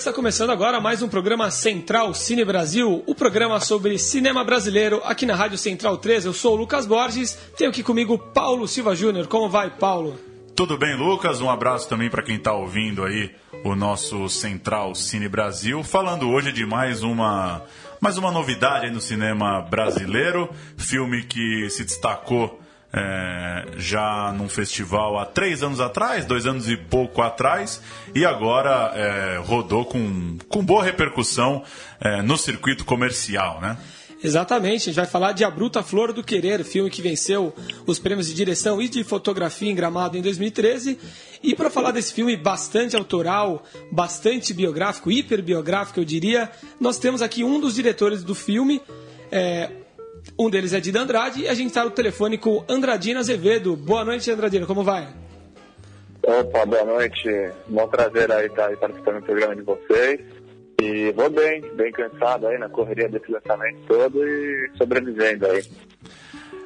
Está começando agora mais um programa Central Cine Brasil, o programa sobre cinema brasileiro aqui na Rádio Central 3. Eu sou o Lucas Borges, tenho aqui comigo Paulo Silva Júnior. Como vai, Paulo? Tudo bem, Lucas? Um abraço também para quem está ouvindo aí o nosso Central Cine Brasil, falando hoje de mais uma mais uma novidade no cinema brasileiro, filme que se destacou é, já num festival há três anos atrás, dois anos e pouco atrás, e agora é, rodou com, com boa repercussão é, no circuito comercial, né? Exatamente, a gente vai falar de A Bruta Flor do Querer, filme que venceu os prêmios de direção e de fotografia em Gramado em 2013. E para falar desse filme bastante autoral, bastante biográfico, hiperbiográfico, eu diria, nós temos aqui um dos diretores do filme. É, um deles é Dida Andrade e a gente está no telefone com Andradina Azevedo. Boa noite, Andradina, como vai? Opa, boa noite. Bom prazer aí estar participando do programa de vocês. E vou bem, bem cansado aí na correria desse lançamento todo e sobrevivendo aí.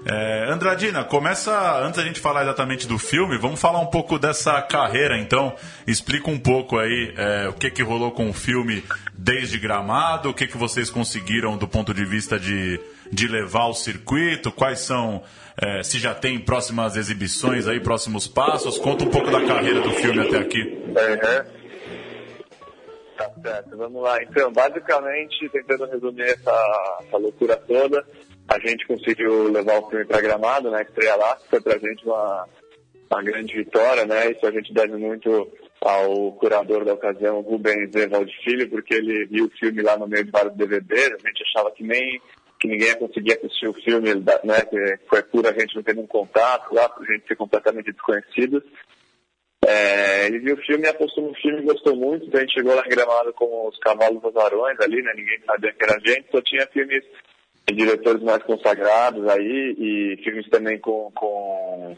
É, Andradina, começa, antes da gente falar exatamente do filme, vamos falar um pouco dessa carreira, então. Explica um pouco aí é, o que, que rolou com o filme desde Gramado, o que, que vocês conseguiram do ponto de vista de, de levar ao circuito, quais são, é, se já tem próximas exibições aí, próximos passos. Conta um pouco da carreira do filme até aqui. Uhum. Tá certo, vamos lá. Então, basicamente, tentando resumir essa, essa loucura toda, a gente conseguiu levar o filme para Gramado, né? Estreia lá, foi pra gente uma, uma grande vitória, né? Isso a gente deve muito ao curador da ocasião, Rubens Evaldo Filho, porque ele viu o filme lá no meio de vários DVDs, a gente achava que nem que ninguém ia conseguir assistir o filme, né? Que foi pura a gente não tendo um contato lá, por gente ser completamente desconhecidos. É, ele viu o filme, apostou no filme, gostou muito, então a gente chegou lá em Gramado com os cavalos azarões ali, né? Ninguém sabia que era a gente, só tinha filmes de diretores mais consagrados aí e filmes também com, com,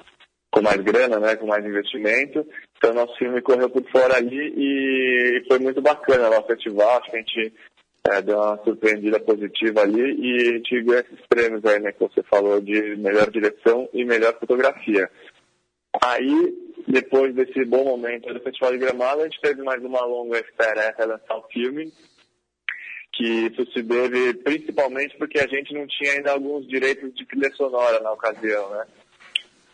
com mais grana, né? Com mais investimento. Então nosso filme correu por fora ali e foi muito bacana lá o festival, acho que a gente é, deu uma surpreendida positiva ali e a gente ganhou esses prêmios aí, né? Que você falou de melhor direção e melhor fotografia. Aí, depois desse bom momento do Festival de Gramado, a gente teve mais uma longa espera até lançar o filme, que isso se deve principalmente porque a gente não tinha ainda alguns direitos de trilha sonora na ocasião, né?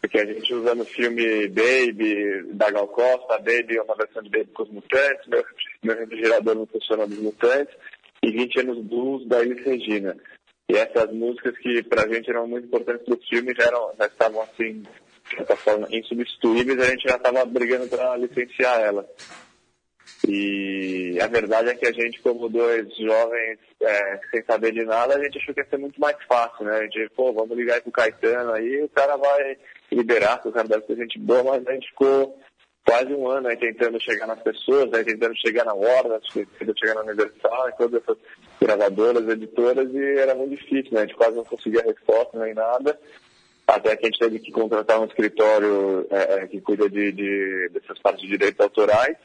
Porque a gente usando o filme Baby, da Gal Costa, Baby uma versão de Baby com os Mutantes, meu, meu refrigerador não funciona dos Mutantes, e 20 anos blues da Elis Regina. E essas músicas que pra gente eram muito importantes pro filme já, eram, já estavam assim de certa forma, insubstituíveis, a gente já estava brigando para licenciar ela. E a verdade é que a gente, como dois jovens é, sem saber de nada, a gente achou que ia ser muito mais fácil, né? A gente, pô, vamos ligar aí pro Caetano aí, o cara vai liberar, o cara deve ser gente boa, mas a gente ficou quase um ano aí tentando chegar nas pessoas, aí tentando chegar na Warner, tentando chegar na Universal, em todas essas gravadoras, editoras, e era muito difícil, né? A gente quase não conseguia resposta nem nada até que a gente teve que contratar um escritório é, que cuida de, de, dessas partes de direitos autorais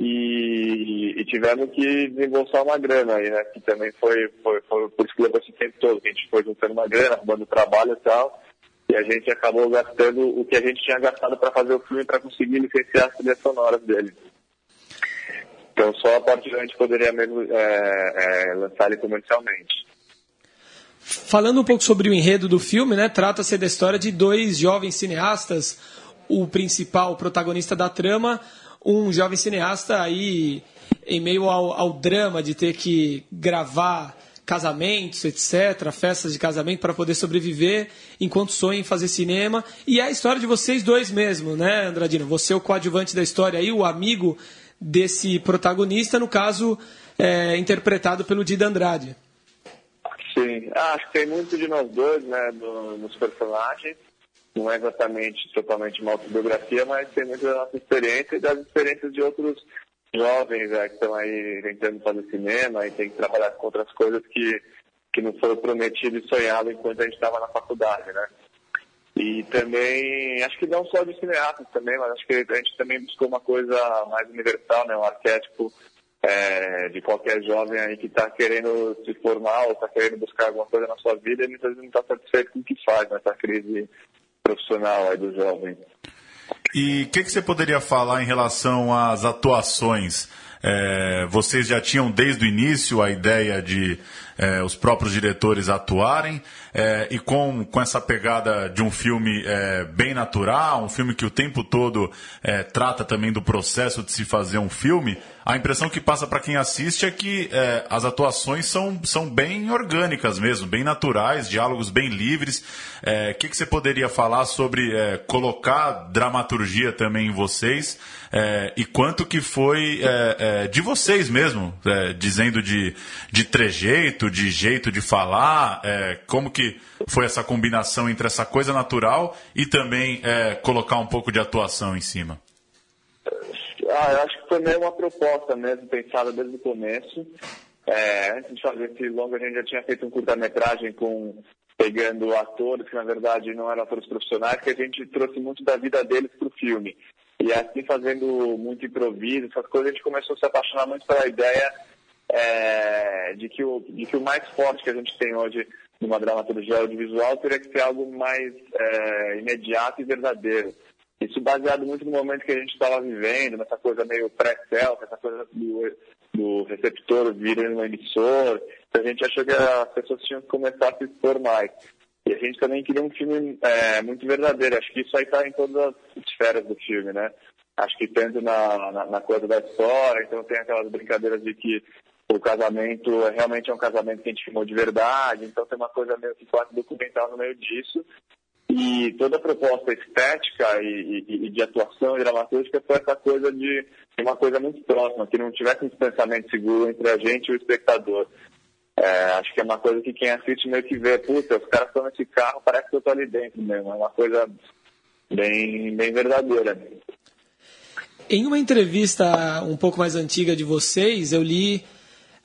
e, e, tivemos que desembolsar uma grana aí, né? Que também foi, foi, foi por isso que levou esse tempo todo, que a gente foi juntando uma grana, arrumando trabalho e tal, e a gente acabou gastando o que a gente tinha gastado para fazer o filme para conseguir licenciar as trilhas sonoras dele. Então só a partir daí a gente poderia mesmo é, é, lançar ele comercialmente. Falando um pouco sobre o enredo do filme, né, trata-se da história de dois jovens cineastas. O principal protagonista da trama, um jovem cineasta aí em meio ao, ao drama de ter que gravar casamentos, etc., festas de casamento para poder sobreviver enquanto sonha em fazer cinema. E é a história de vocês dois mesmo, né, Andradino? Você é o coadjuvante da história aí, o amigo desse protagonista, no caso, é, interpretado pelo Dida Andrade. Sim, ah, acho que tem muito de nós dois, né, do, nos personagens. Não é exatamente totalmente uma autobiografia, mas tem muito da nossa experiência e das experiências de outros jovens né, que estão aí tentando fazer cinema e tem que trabalhar com outras coisas que que não foi prometido e sonhado enquanto a gente estava na faculdade, né? E também, acho que não só de cineastas também, mas acho que a gente também buscou uma coisa mais universal, né? Um arquétipo é, de qualquer jovem aí que está querendo se formar ou está querendo buscar alguma coisa na sua vida e muitas vezes não está satisfeito com o que faz nessa crise profissional aí do jovem. E o que, que você poderia falar em relação às atuações? É, vocês já tinham desde o início a ideia de é, os próprios diretores atuarem é, e com, com essa pegada de um filme é, bem natural, um filme que o tempo todo é, trata também do processo de se fazer um filme, a impressão que passa para quem assiste é que é, as atuações são, são bem orgânicas mesmo, bem naturais, diálogos bem livres. O é, que, que você poderia falar sobre colocar dramaturgia também em vocês e quanto que foi de vocês mesmo, dizendo de, de trejeito, de jeito de falar, como que foi essa combinação entre essa coisa natural e também colocar um pouco de atuação em cima? Ah, eu acho que foi meio uma proposta mesmo, pensada desde o começo. É, antes de fazer esse longo, a gente já tinha feito um curta-metragem com pegando atores que na verdade não eram atores profissionais, que a gente trouxe muito da vida deles para o filme. E assim, fazendo muito improviso, essas coisas, a gente começou a se apaixonar muito pela ideia é, de, que o, de que o mais forte que a gente tem hoje numa dramaturgia audiovisual teria que ser algo mais é, imediato e verdadeiro. Isso baseado muito no momento que a gente estava vivendo, nessa coisa meio pré-self, essa coisa do, do receptor virando um emissor. Então a gente achou que as pessoas tinham que começar a se expor mais. E a gente também queria um filme é, muito verdadeiro. Acho que isso aí está em todas as esferas do filme, né? Acho que tanto na, na, na, coisa da história, então tem aquelas brincadeiras de que o casamento é, realmente é um casamento que a gente filmou de verdade, então tem uma coisa meio que quase documental no meio disso. E toda a proposta estética e, e, e de atuação e dramatúrgica foi essa coisa de uma coisa muito próxima, que não tivesse um distanciamento seguro entre a gente e o espectador. É, acho que é uma coisa que quem assiste meio que vê, puta, os caras estão nesse carro, parece que eu estou ali dentro mesmo. É uma coisa bem, bem verdadeira. Em uma entrevista um pouco mais antiga de vocês, eu li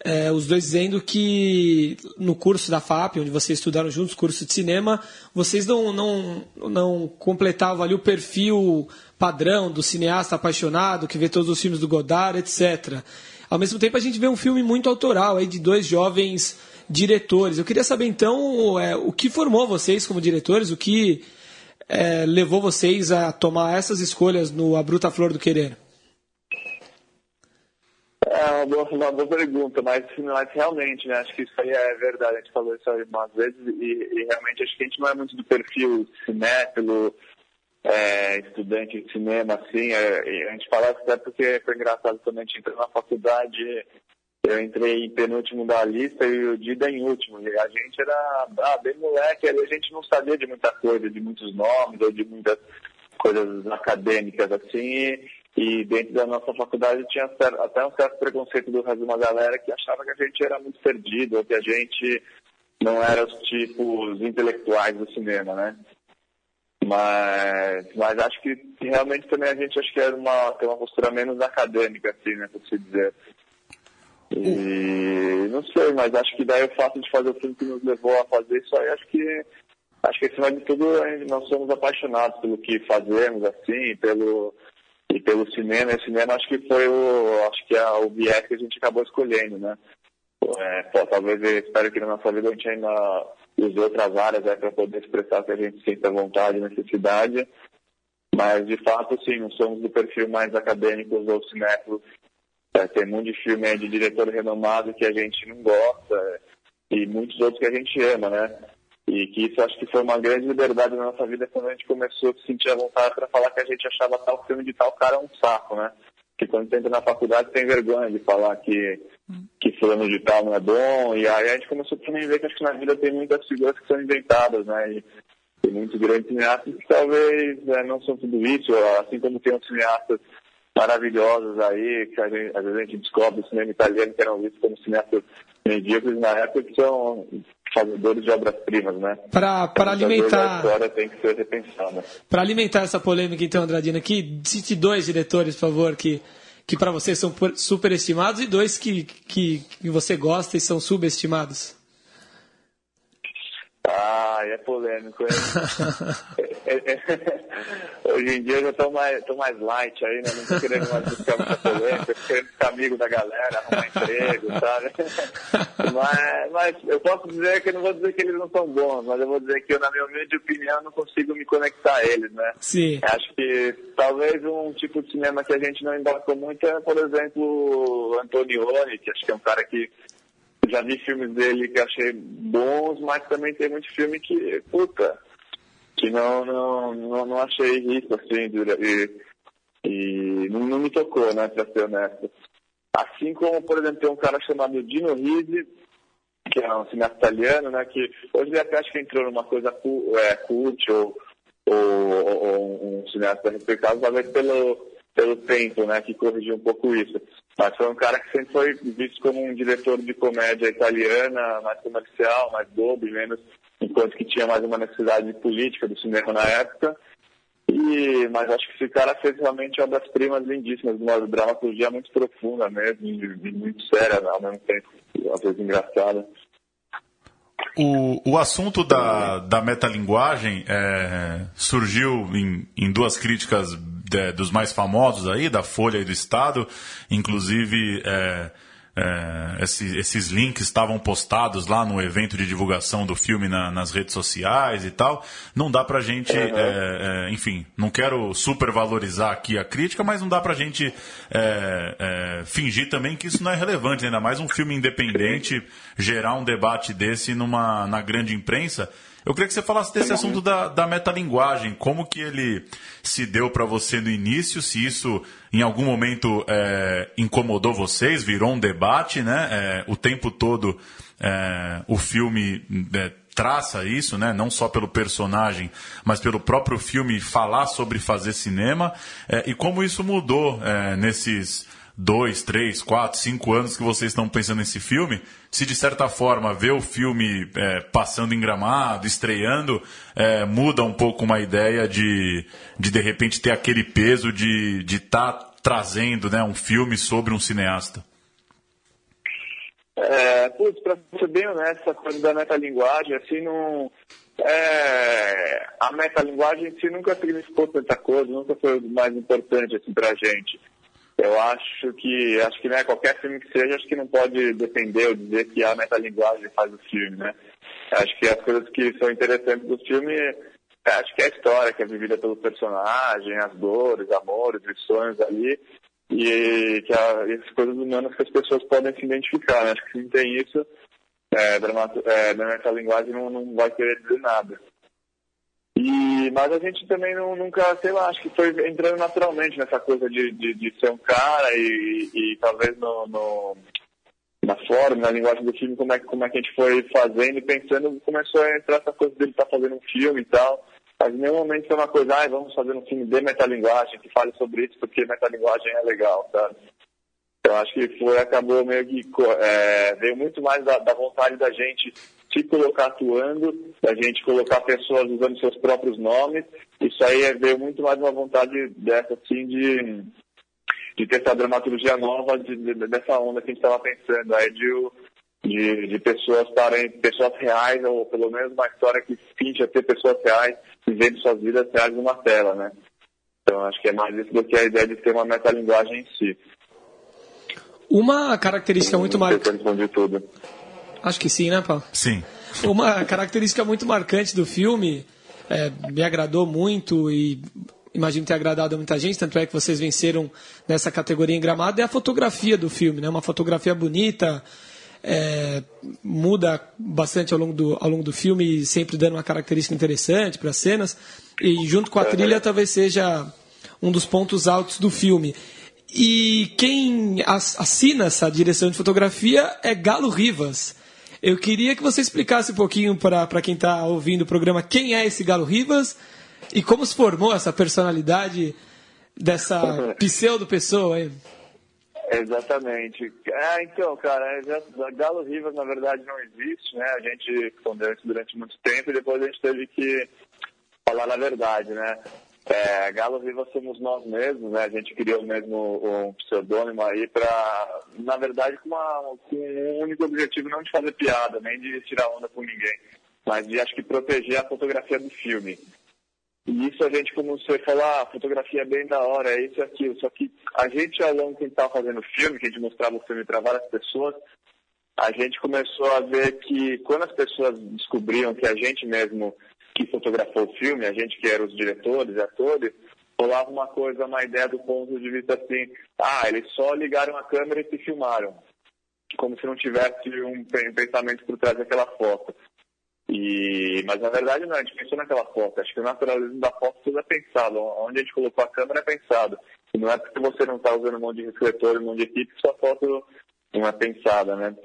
é, os dois dizendo que no curso da FAP, onde vocês estudaram juntos, curso de cinema, vocês não, não, não completavam ali o perfil padrão do cineasta apaixonado que vê todos os filmes do Godard, etc. Ao mesmo tempo, a gente vê um filme muito autoral aí de dois jovens diretores. Eu queria saber então é, o que formou vocês como diretores, o que é, levou vocês a tomar essas escolhas no A Bruta Flor do Querer. É uma boa, uma boa pergunta, mas, mas realmente, né, acho que isso aí é verdade, a gente falou isso algumas vezes e, e realmente acho que a gente não é muito do perfil cinéfilo, é, estudante de cinema, assim, é, a gente fala até porque foi engraçado quando a gente entrou na faculdade, eu entrei em penúltimo da lista e o Dida em último, e a gente era ah, bem moleque, a gente não sabia de muita coisa, de muitos nomes ou de muitas coisas acadêmicas, assim, e dentro da nossa faculdade tinha até um certo preconceito do resto de uma galera que achava que a gente era muito perdido, que a gente não era os tipos intelectuais do cinema, né? Mas, mas acho que realmente também a gente acho que era uma, tem uma postura menos acadêmica, assim, né, por se dizer. E não sei, mas acho que daí o fato de fazer o filme que nos levou a fazer isso aí, acho que acho que acima de tudo nós somos apaixonados pelo que fazemos, assim, pelo e pelo cinema. E o cinema acho que foi o acho que é o viés que a gente acabou escolhendo, né? É, pô, talvez eu espero que na nossa vida a gente ainda use outras áreas né, para poder expressar que a gente sente vontade e necessidade. Mas, de fato, sim, não somos do perfil mais acadêmico ou cinéfilos. É, tem muito de filme de diretor renomado que a gente não gosta é, e muitos outros que a gente ama, né? E que isso acho que foi uma grande liberdade na nossa vida quando a gente começou a se sentir à vontade para falar que a gente achava tal filme de tal cara um saco, né? Que quando entra na faculdade tem vergonha de falar que, que fulano de tal não é bom. E aí a gente começou também a ver que acho que na vida tem muitas figuras que são inventadas, né? E tem muitos grandes cineastas que talvez é, não são tudo isso, assim como tem outros cineastas maravilhosos aí, que gente, às vezes a gente descobre o cinema italiano que eram vistos como cineastas medíocres na época, que são fazedores de obras-primas, né? Para alimentar. A história tem que ser repensada. Para alimentar essa polêmica, então, Andradina, aqui, cite dois diretores, por favor, que, que para você são superestimados e dois que, que, que você gosta e são subestimados. Ah, é polêmico, hein? Hoje em dia eu já tô mais, tô mais light aí, né? Não tô querendo mais buscar muita polêmica, tô querendo ficar amigo da galera, arrumar emprego, sabe? Mas, mas eu posso dizer que eu não vou dizer que eles não são bons, mas eu vou dizer que eu, na minha humilde opinião, não consigo me conectar a eles, né? Sim. Acho que talvez um tipo de cinema que a gente não embarcou muito é, por exemplo, Antonioni, que acho que é um cara que já vi filmes dele que achei bons, mas também tem muito filme que, puta, que não, não, não, não achei rico, assim, e, e não, não, me tocou, né, pra ser honesto. Assim como, por exemplo, tem um cara chamado Dino Risi, que é um cineasta italiano, né, que hoje ele até acho que entrou numa coisa é, cult ou, ou, ou um cineasta respeitado, talvez pelo pelo tempo, né, que corrigiu um pouco isso. Mas foi um cara que sempre foi visto como um diretor de comédia italiana, mais comercial, mais bobo e menos, enquanto que tinha mais uma necessidade política do cinema na época. E, mas acho que esse cara fez realmente obras-primas lindíssimas, uma dramaturgia muito profunda mesmo, e muito séria ao mesmo tempo, às vezes engraçada. O, o assunto da, da metalinguagem é, surgiu em, em duas críticas de, dos mais famosos aí, da Folha e do Estado, inclusive é, é, esses, esses, links estavam postados lá no evento de divulgação do filme na, nas redes sociais e tal. Não dá pra gente, uhum. é, enfim, não quero supervalorizar aqui a crítica, mas não dá pra gente é, é, fingir também que isso não é relevante, ainda mais um filme independente gerar um debate desse numa, na grande imprensa. Eu queria que você falasse desse assunto da, da metalinguagem, como que ele se deu para você no início, se isso em algum momento é, incomodou vocês, virou um debate, né? É, o tempo todo é, o filme é, traça isso, né? Não só pelo personagem, mas pelo próprio filme falar sobre fazer cinema. É, e como isso mudou é, nesses dois, três, quatro, cinco anos que vocês estão pensando nesse filme, se de certa forma ver o filme é, passando em gramado, estreando, é, muda um pouco uma ideia de, de de repente ter aquele peso de estar tá trazendo né, um filme sobre um cineasta? É, putz, pra ser bem honesto, essa coisa da metalinguagem, assim, não. É, a metalinguagem em si nunca significou tanta coisa, nunca foi o mais importante assim, pra gente. Eu acho que, acho que né, qualquer filme que seja, acho que não pode depender ou dizer que a metalinguagem faz o filme, né? Acho que as coisas que são interessantes do filme, é, acho que é a história que é vivida pelo personagem, as dores, amores, sonhos ali, e que a, as coisas humanas que as pessoas podem se identificar, né? Acho que se não tem isso, é, é, na metalinguagem não, não vai querer dizer nada. E, mas a gente também não, nunca, sei lá, acho que foi entrando naturalmente nessa coisa de, de, de ser um cara e, e talvez no, no, na forma, na linguagem do filme, como é, como é que a gente foi fazendo e pensando, começou a entrar essa coisa dele estar tá fazendo um filme e tal. Mas em nenhum momento foi uma coisa, ah, vamos fazer um filme de metalinguagem que fale sobre isso, porque metalinguagem é legal, sabe? Eu acho que foi, acabou meio que, é, veio muito mais da, da vontade da gente se colocar atuando, da gente colocar pessoas usando seus próprios nomes. Isso aí veio muito mais uma vontade dessa, assim, de, de ter essa dramaturgia nova de, de, dessa onda que a gente estava pensando, aí de, de, de pessoas estarem, pessoas reais, ou pelo menos uma história que finge ter pessoas reais vivendo suas vidas reais numa tela, né? Então acho que é mais isso do que a ideia de ter uma metalinguagem em si. Uma característica muito marcante. Acho que sim, né, Paulo? Sim. Uma característica muito marcante do filme, é, me agradou muito e imagino ter agradado a muita gente, tanto é que vocês venceram nessa categoria em gramado, é a fotografia do filme, né? Uma fotografia bonita, é, muda bastante ao longo, do, ao longo do filme, sempre dando uma característica interessante para as cenas, e junto com a trilha talvez seja um dos pontos altos do filme. E quem assina essa direção de fotografia é Galo Rivas. Eu queria que você explicasse um pouquinho para quem está ouvindo o programa quem é esse Galo Rivas e como se formou essa personalidade dessa pseudo-pessoa aí. Exatamente. É, então, cara, Galo Rivas na verdade não existe, né? A gente escondeu isso durante muito tempo e depois a gente teve que falar a verdade, né? É, Galo Viva somos nós mesmos, né? A gente criou mesmo um pseudônimo aí para, na verdade, com, uma, com um único objetivo não de fazer piada, nem de tirar onda com ninguém. mas de acho que proteger a fotografia do filme. E isso a gente começou a falar, ah, fotografia é bem da hora, é isso e aquilo. Só que a gente, ao longo que estava fazendo filme, que a gente mostrava o filme para várias pessoas, a gente começou a ver que quando as pessoas descobriam que a gente mesmo que fotografou o filme, a gente que era os diretores atores, rolava uma coisa, uma ideia do ponto de vista assim, ah, eles só ligaram a câmera e se filmaram. Como se não tivesse um pensamento por trás daquela foto. E, mas na verdade não, a gente pensou naquela foto. Acho que o naturalismo da foto tudo é pensado. Onde a gente colocou a câmera é pensado. E não é porque você não está usando um monte de refletor, um monte de equipe, sua foto não é pensada, né?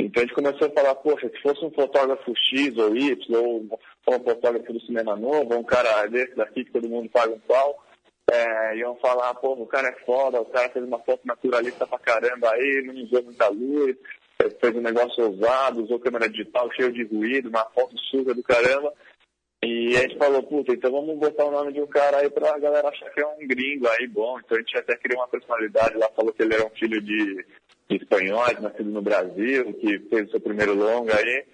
Então a gente começou a falar, poxa, se fosse um fotógrafo X ou Y, ou um fotógrafo do cinema novo, um cara desse daqui que todo mundo paga um pau, é, iam falar, pô, o cara é foda, o cara fez uma foto naturalista pra caramba aí, não usou muita luz, fez um negócio ousado, usou câmera digital cheio de ruído, uma foto suja do caramba. E a gente falou, puta, então vamos botar o nome de um cara aí pra galera achar que é um gringo aí, bom. Então a gente até criou uma personalidade lá, falou que ele era um filho de espanhóis, nascido no Brasil, que fez o seu primeiro longa aí.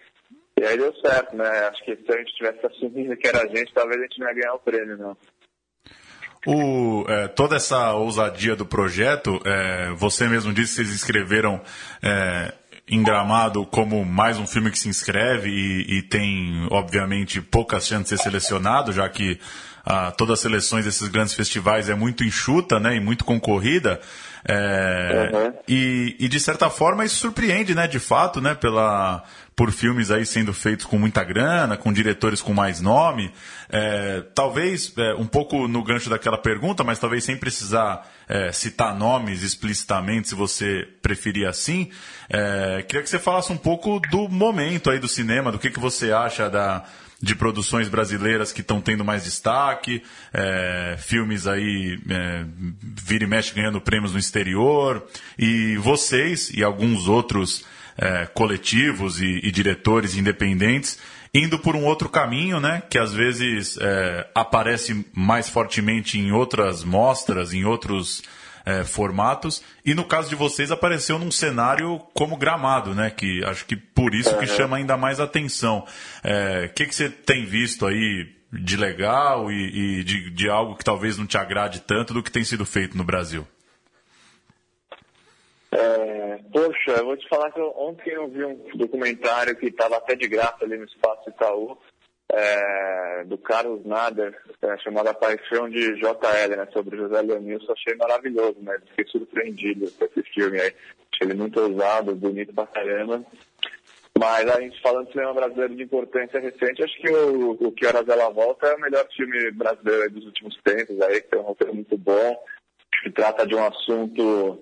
E aí deu certo, né? Acho que se a gente tivesse assumindo que era a gente, talvez a gente não ia ganhar o prêmio, não. O, é, toda essa ousadia do projeto, é, você mesmo disse que vocês escreveram é, em Gramado como mais um filme que se inscreve e, e tem, obviamente, poucas chances de ser selecionado, já que ah, todas as seleções desses grandes festivais é muito enxuta né, e muito concorrida. É, uhum. e, e, de certa forma isso surpreende, né, de fato, né, pela, por filmes aí sendo feitos com muita grana, com diretores com mais nome. É, talvez é, um pouco no gancho daquela pergunta, mas talvez sem precisar é, citar nomes explicitamente, se você preferir assim. É, queria que você falasse um pouco do momento aí do cinema, do que, que você acha da de produções brasileiras que estão tendo mais destaque, é, filmes aí é, vira e mexe ganhando prêmios no exterior, e vocês e alguns outros é, coletivos e, e, diretores independentes indo por um outro caminho, né, que às vezes é, aparece mais fortemente em outras mostras, em outros é, formatos. E no caso de vocês, apareceu num cenário como gramado, né? Que acho que por isso que chama ainda mais atenção. O é, que, que você tem visto aí de legal e, e de, de algo que talvez não te agrade tanto do que tem sido feito no Brasil? É, poxa, eu vou te falar que eu, ontem eu vi um documentário que estava até de graça ali no Espaço Itaú, é, do Carlos Nader, é, chamada Paixão de JL, né, sobre José Leonilson, achei maravilhoso, né? Fiquei surpreendido com esse filme aí. Achei ele muito ousado, bonito pra caramba. Mas a gente falando de cinema brasileiro de importância recente, acho que o, o Que Horas Ela Volta é o melhor filme brasileiro dos últimos tempos aí, que tem um roteiro muito bom, que trata de um assunto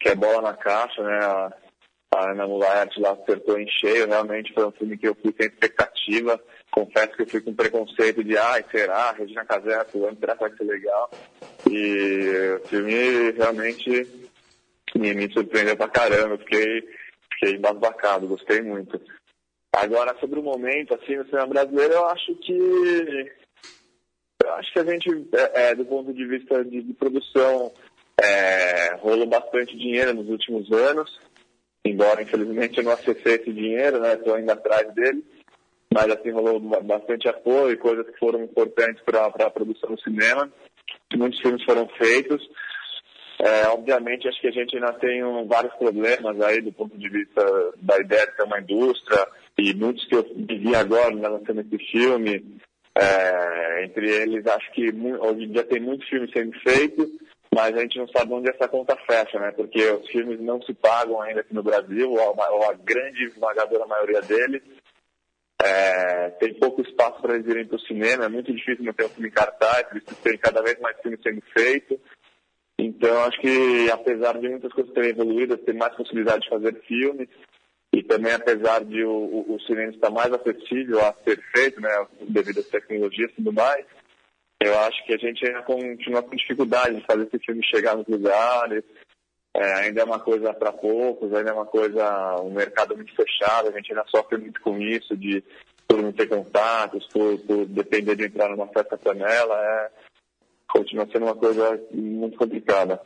que é bola na caixa, né? A, a Ana Mulaert lá acertou em cheio, realmente foi um filme que eu fui sem expectativa confesso que eu fui com preconceito de, ai, será? Regina Casé, fulano, será que vai ser legal? E o filme realmente me, me surpreendeu pra caramba, fiquei, fiquei embasbacado, gostei muito. Agora, sobre o momento, assim, no cinema brasileiro, eu acho que eu acho que a gente, é, é, do ponto de vista de, de produção, é, rolou bastante dinheiro nos últimos anos, embora infelizmente eu não acessei esse dinheiro, né? Estou ainda atrás dele mas assim rolou bastante apoio, coisas que foram importantes para a produção do cinema. Muitos filmes foram feitos. É, obviamente, acho que a gente ainda tem um, vários problemas aí do ponto de vista da ideia de ser uma indústria e muitos que eu vivi agora né, lançando esse filme. É, entre eles, acho que hoje em dia tem muito filme sendo feito, mas a gente não sabe onde essa conta fecha, né? Porque os filmes não se pagam ainda aqui no Brasil, ou a, ou a grande esmagadora maioria deles. É, tem pouco espaço para eles irem para o cinema, é muito difícil manter um filme em cartaz, tem cada vez mais filmes sendo feitos. Então, acho que apesar de muitas coisas terem evoluído, tem mais possibilidade de fazer filmes, e também apesar de o, o, o cinema estar mais acessível a ser feito, né, devido às tecnologias e tudo mais, eu acho que a gente ainda continua com dificuldade de fazer esse filme chegar nos lugares, é, ainda é uma coisa para poucos, ainda é uma coisa, um mercado muito fechado, a gente ainda sofre muito com isso, de por não ter contatos, por, por depender de entrar numa festa panela, é, continua sendo uma coisa muito complicada.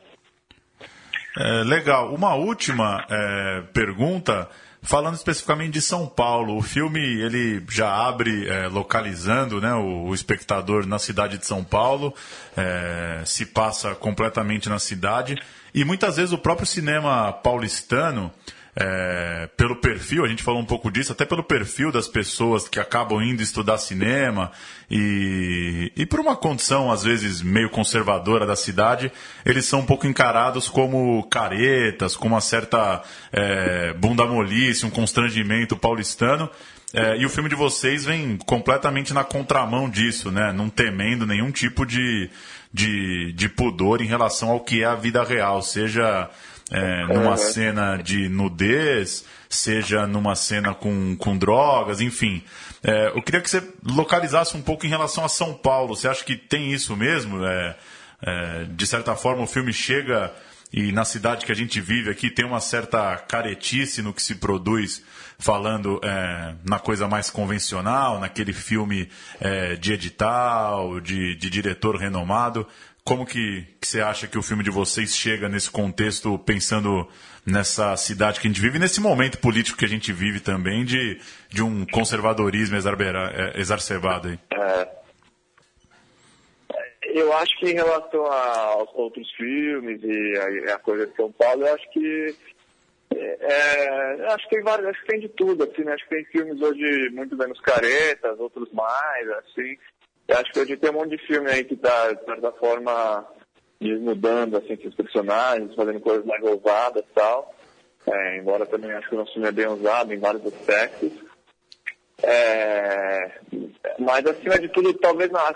É, legal. Uma última é, pergunta Falando especificamente de São Paulo, o filme ele já abre é, localizando né, o, o, espectador na cidade de São Paulo, é, se passa completamente na cidade. E muitas vezes o próprio cinema paulistano é, pelo perfil, a gente falou um pouco disso, até pelo perfil das pessoas que acabam indo estudar cinema e, e por uma condição, às vezes, meio conservadora da cidade, eles são um pouco encarados como caretas, com uma certa é, bunda molice, um constrangimento paulistano. É, e o filme de vocês vem completamente na contramão disso, né? Não temendo nenhum tipo de, de, de pudor em relação ao que é a vida real, seja é, numa cena de nudez, seja numa cena com, com drogas, enfim. É, eu queria que você localizasse um pouco em relação a São Paulo. Você acha que tem isso mesmo? É, é, de certa forma, o filme chega e na cidade que a gente vive aqui tem uma certa caretice no que se produz, falando é, na coisa mais convencional, naquele filme é, de edital, de, de diretor renomado. Como que, que você acha que o filme de vocês chega nesse contexto, pensando nessa cidade que a gente vive, nesse momento político que a gente vive também, de, de um conservadorismo é, exacerbado aí? É. Eu acho que em relação aos outros filmes e a, a coisa de São Paulo, eu acho que é, acho que tem vários, acho que tem de tudo, assim, né? Acho que tem filmes hoje muito menos caretas, outros mais, assim. Eu acho que hoje tem um monte de filme aí que está, de certa forma, desnudando assim, esses personagens, fazendo coisas mais ousadas e tal. É, embora também acho que o nosso filme é bem usado em vários aspectos. É, mas acima de tudo, talvez na,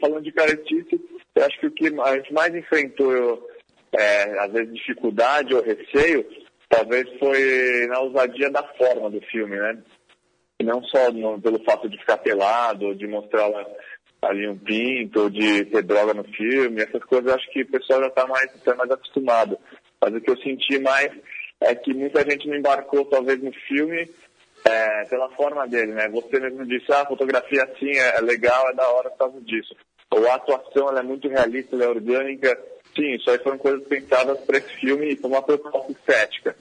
falando de caretice, eu acho que o que a gente mais enfrentou, é, às vezes, dificuldade ou receio, talvez foi na ousadia da forma do filme, né? E não só no, pelo fato de ficar pelado, de mostrar ali um pinto, ou de ter droga no filme, essas coisas acho que o pessoal já está mais, tá mais acostumado. Mas o que eu senti mais é que muita gente não embarcou talvez no filme é, pela forma dele, né? Você mesmo disse, ah, a fotografia assim é, é legal, é da hora por causa disso. Ou a atuação ela é muito realista, ela é orgânica. Sim, isso aí foram coisas pensadas para esse filme e para uma proposta estética.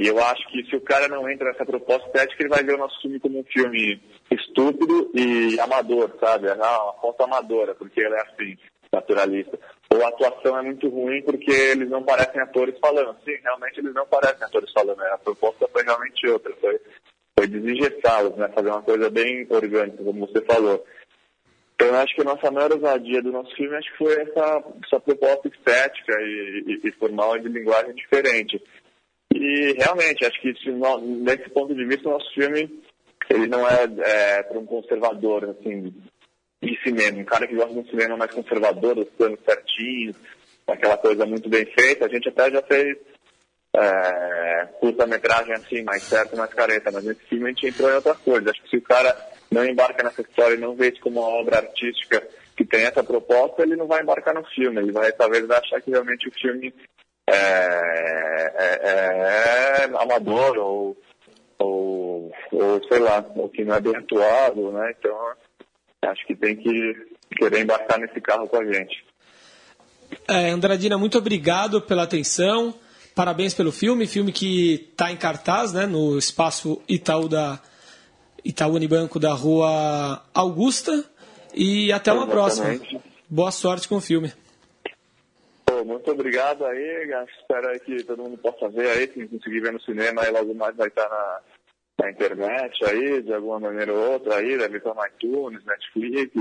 E eu acho que se o cara não entra nessa proposta estética, ele vai ver o nosso filme como um filme estúpido e amador, sabe? Ah, uma foto amadora, porque ele é assim, naturalista. Ou a atuação é muito ruim porque eles não parecem atores falando. Sim, realmente eles não parecem atores falando. Né? A proposta foi realmente outra. Foi, foi desengessá-los, né? Fazer uma coisa bem orgânica, como você falou. Então, eu acho que a nossa maior ousadia do nosso filme acho que foi essa, essa proposta estética e, e, e formal de linguagem diferente. E realmente, acho que se, nesse ponto de vista, o nosso filme ele não é, é para um conservador, assim, de cinema. Um cara que gosta de um cinema mais conservador, dos planos certinhos, aquela coisa muito bem feita. A gente até já fez é, curta-metragem assim, mais certo, mais careta, mas nesse filme a gente entrou em outra coisa. Acho que se o cara não embarca nessa história e não vê isso como uma obra artística que tem essa proposta, ele não vai embarcar no filme. Ele vai talvez achar que realmente o filme é, é, é amador ou, ou, ou, sei lá, ou que não é bem atuado, né? Então, acho que tem que querer embarcar nesse carro com a gente. É, Andradina, muito obrigado pela atenção. Parabéns pelo filme, filme que está em cartaz, né, no espaço Itaú da Itaú Unibanco da Rua Augusta. E até uma Exatamente. próxima. Boa sorte com o filme muito obrigado aí. Espero aí que todo mundo possa ver aí, se conseguir ver no cinema, aí logo mais vai estar na, na internet aí, de alguma maneira ou outra aí, deve estar no iTunes, Netflix.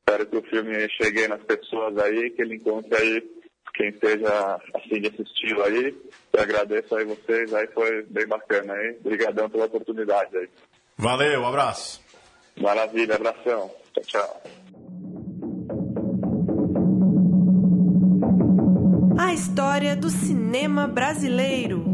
Espero que o filme chegue nas pessoas aí, que ele encontre aí quem esteja assim de assisti-lo aí. Eu agradeço aí vocês, aí foi bem bacana aí. Obrigadão pela oportunidade aí. Valeu, um abraço. Maravilha, abração. Tchau, tchau. História do cinema brasileiro.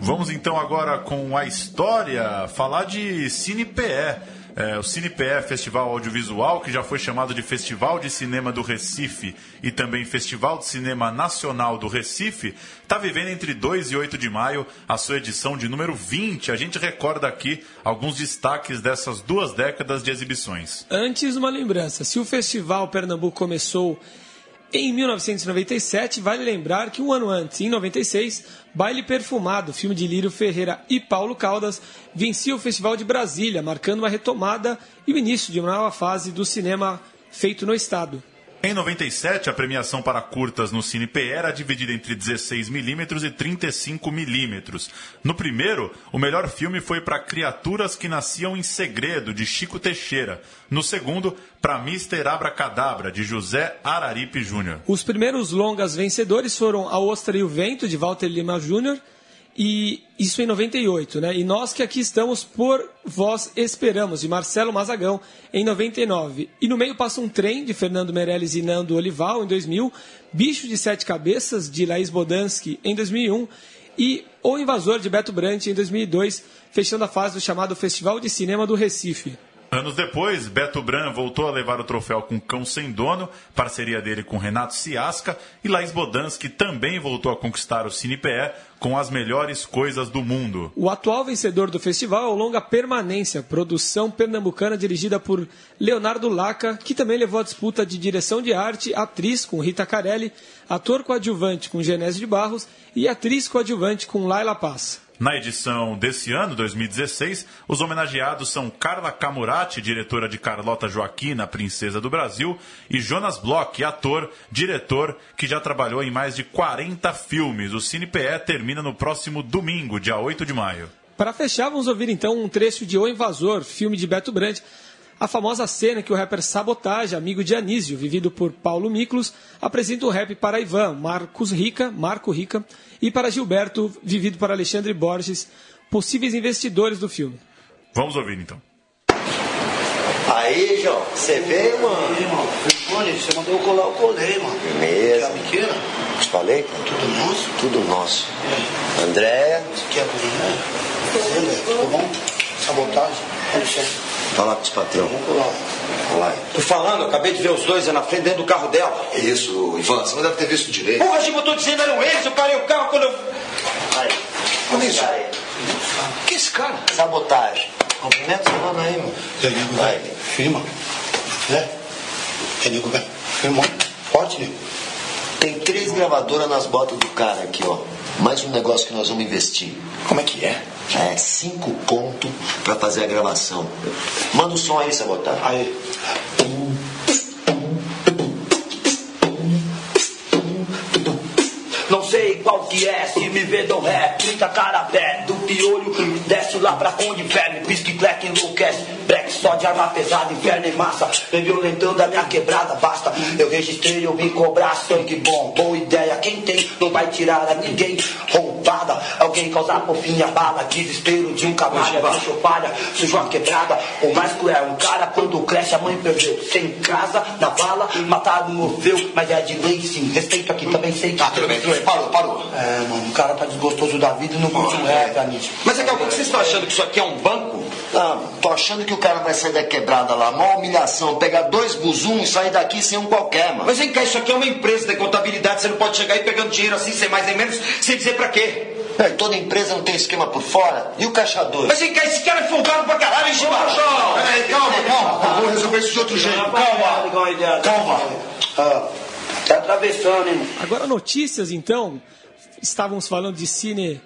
Vamos então agora com a história, falar de Cine PE. É, o CinePE Festival Audiovisual, que já foi chamado de Festival de Cinema do Recife e também Festival de Cinema Nacional do Recife, está vivendo entre 2 e 8 de maio a sua edição de número 20. A gente recorda aqui alguns destaques dessas duas décadas de exibições. Antes, uma lembrança: se o Festival Pernambuco começou Em 1997, vale lembrar que um ano antes, em 96, Baile Perfumado, filme de Lírio Ferreira e Paulo Caldas, vencia o Festival de Brasília, marcando uma retomada e o início de uma nova fase do cinema feito no estado. Em 97, a premiação para curtas no Cine PE era dividida entre 16mm e 35mm. No primeiro, o melhor filme foi para Criaturas que Nasciam em Segredo, de Chico Teixeira. No segundo, para Mister Abracadabra, de José Araripe Júnior. Os primeiros longas vencedores foram A Ostra e o Vento, de Walter Lima Júnior, e isso em 98, né? E nós que aqui estamos por Vós Esperamos, de Marcelo Mazagão, em 99. E no meio passa um trem, de Fernando Meirelles e Nando Olival, em 2000, Bicho de Sete Cabeças, de Laís Bodansky, em 2001, e O Invasor, de Beto Brant, em 2002, fechando a fase do chamado Festival de Cinema do Recife. Anos depois, Beto Bran voltou a levar o troféu com Cão Sem Dono, parceria dele com Renato Ciasca, e Laís Bodansky também voltou a conquistar o CinePE com as melhores coisas do mundo. O atual vencedor do festival é o Longa Permanência, produção pernambucana dirigida por Leonardo Laca, que também levou a disputa de direção de arte, atriz com Rita Carelli, ator coadjuvante com Genésio de Barros e atriz coadjuvante com Laila Paz. Na edição desse ano, 2016, os homenageados são Carla Camurati, diretora de Carlota Joaquina, Princesa do Brasil, e Jonas Bloch, ator, diretor, que já trabalhou em mais de 40 filmes. O Cine PE termina no próximo domingo, dia 8 de maio. Para fechar, vamos ouvir então um trecho de O Invasor, filme de Beto Brandt, a famosa cena que o rapper Sabotage, amigo de Anísio, vivido por Paulo Miklos, apresenta o rap para Ivan, Marcos Rica, Marco Rica, e para Gilberto, vivido por Alexandre Borges, possíveis investidores do filme. Vamos ouvir então. Aí, João, você veio, mano? Aí, irmão, telefone, você mandou eu colar, eu colei, mano. Beleza. Quer pequena? Te falei? cara? Tudo nosso? Tudo nosso. Andréia, Você quer velho, ficou bom? Sabotagem? Licença. Fala com os patrão. Vamos colar. Olha lá. Tô falando, acabei de ver os dois aí na frente dentro do carro dela. Isso, Ivan, você não deve ter visto direito. Porra, Chico, eu tô dizendo eram eles, eu parei o carro quando eu. Aí. Olha isso. Aí. Que esse cara? Sabotagem. Cumprimenta esse mano aí, mano. E aí, nego, Vai. Firma. É? É, nego, velho? Firmou? Forte? Tem três gravadoras nas botas do cara aqui, ó. Mais um negócio que nós vamos investir. Como é que é? É cinco conto pra fazer a gravação. Manda o som aí, Sabotagem. Aí. Não sei qual que é, se me vê dou ré, trinta cara pé do piolho, desce lá pra onde verme, pisque black enlouquece, black só de arma pesada, inferno em massa, vem violentando a minha quebrada, basta, eu registrei, eu vim cobrar sangue bom, boa ideia, quem tem? Não vai tirar a ninguém, roubada, alguém causar por fim a bala, desespero de um camarada, deixou palha, sujou a quebrada, o mais cruel, um cara quando cresce a mãe perdeu, sem casa, na bala, mataram o Morfeu, mas é de lei sim, respeito aqui também sei que... Ah, tudo bem, tudo bem. Parou, parou. É, mano, o cara tá desgostoso da vida e não curte um rap. Mas é que o que vocês estão achando que isso aqui é um banco? Não, tô achando que o cara vai sair da quebrada lá. Mó humilhação. Pegar dois buzum e sair daqui sem um qualquer, mano. Mas vem cá, isso aqui é uma empresa de contabilidade, você não pode chegar aí pegando dinheiro assim, sem mais nem menos, sem dizer pra quê. É, toda empresa não tem esquema por fora. E o caixador? Mas vem cá, esse cara é folgado pra caralho, hein, Chimarrão? Peraí, calma, calma. Eu vou resolver isso de outro jeito. Calma. Calma. Ah, tá atravessando, hein? Agora, notícias então. Estávamos falando de cine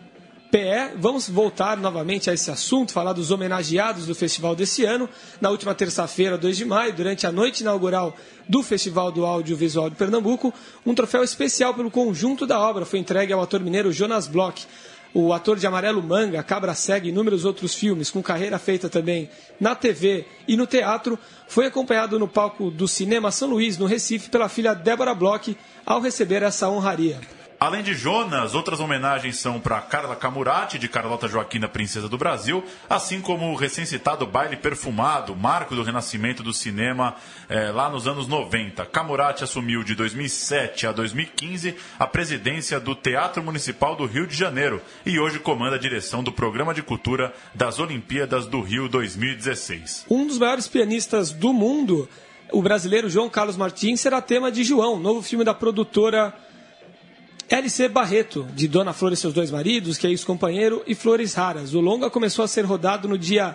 PE. Vamos voltar novamente a esse assunto, falar dos homenageados do festival desse ano. Na última terça-feira, 2 de maio, durante a noite inaugural do Festival do Audiovisual de Pernambuco, um troféu especial pelo conjunto da obra foi entregue ao ator mineiro Jonas Bloch. O ator de Amarelo Manga, Cabra Cega e inúmeros outros filmes, com carreira feita também na TV e no teatro, foi acompanhado no palco do Cinema São Luís, no Recife, pela filha Débora Bloch, ao receber essa honraria. Além de Jonas, outras homenagens são para Carla Camurati, de Carlota Joaquina, Princesa do Brasil, assim como o recém-citado Baile Perfumado, marco do renascimento do cinema eh, lá nos anos 90. Camurati assumiu de 2007 a 2015 a presidência do Teatro Municipal do Rio de Janeiro e hoje comanda a direção do Programa de Cultura das Olimpíadas do Rio 2016. Um dos maiores pianistas do mundo, o brasileiro João Carlos Martins, será tema de João, novo filme da produtora LC Barreto, de Dona Flor e seus dois maridos, que é ex-companheiro, e Flores Raras. O longa começou a ser rodado no dia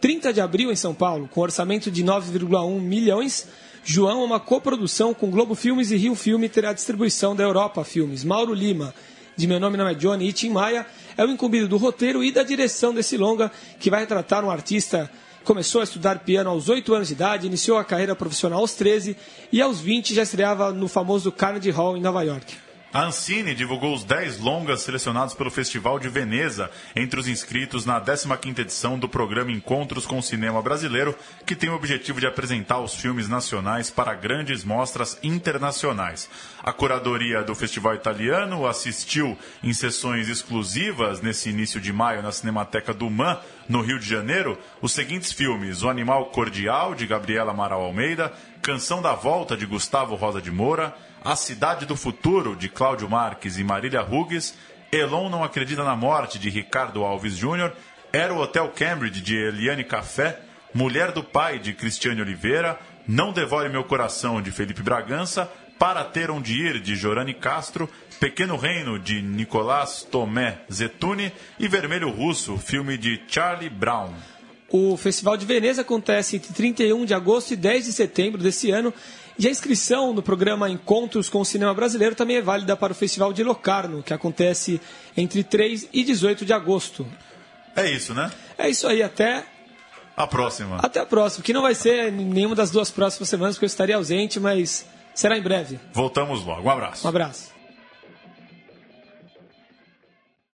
30 de abril em São Paulo, com orçamento de 9,1 milhões, João é uma coprodução com Globo Filmes e Rio Filme terá distribuição da Europa Filmes. Mauro Lima, de Meu Nome Não é Johnny, e Tim Maia, é o incumbido do roteiro e da direção desse longa, que vai retratar um artista que começou a estudar piano aos 8 anos de idade, iniciou a carreira profissional aos 13 e aos 20 já estreava no famoso Carnegie Hall em Nova York. A Ancine divulgou os 10 longas selecionados pelo Festival de Veneza entre os inscritos na 15ª edição do programa Encontros com o Cinema Brasileiro, que tem o objetivo de apresentar os filmes nacionais para grandes mostras internacionais. A curadoria do Festival Italiano assistiu em sessões exclusivas nesse início de maio na Cinemateca do Man, no Rio de Janeiro, os seguintes filmes: O Animal Cordial, de Gabriela Amaral Almeida, Canção da Volta, de Gustavo Rosa de Moura, A Cidade do Futuro, de Cláudio Marques e Marília Hugues, Elon Não Acredita na Morte, de Ricardo Alves Júnior, Era o Hotel Cambridge, de Eliane Café, Mulher do Pai, de Cristiane Oliveira, Não Devore Meu Coração, de Felipe Bragança, Para Ter Onde Ir, de Jorane Castro, Pequeno Reino, de Nicolás Tomé Zetuni e Vermelho Russo, filme de Charlie Brown. O Festival de Veneza acontece entre 31 de agosto e 10 de setembro desse ano. E a inscrição no programa Encontros com o Cinema Brasileiro também é válida para o Festival de Locarno, que acontece entre 3 e 18 de agosto. É isso, né? É isso aí, até A próxima. Até a próxima, que não vai ser nenhuma das duas próximas semanas, porque eu estarei ausente, mas será em breve. Voltamos logo. Um abraço. Um abraço.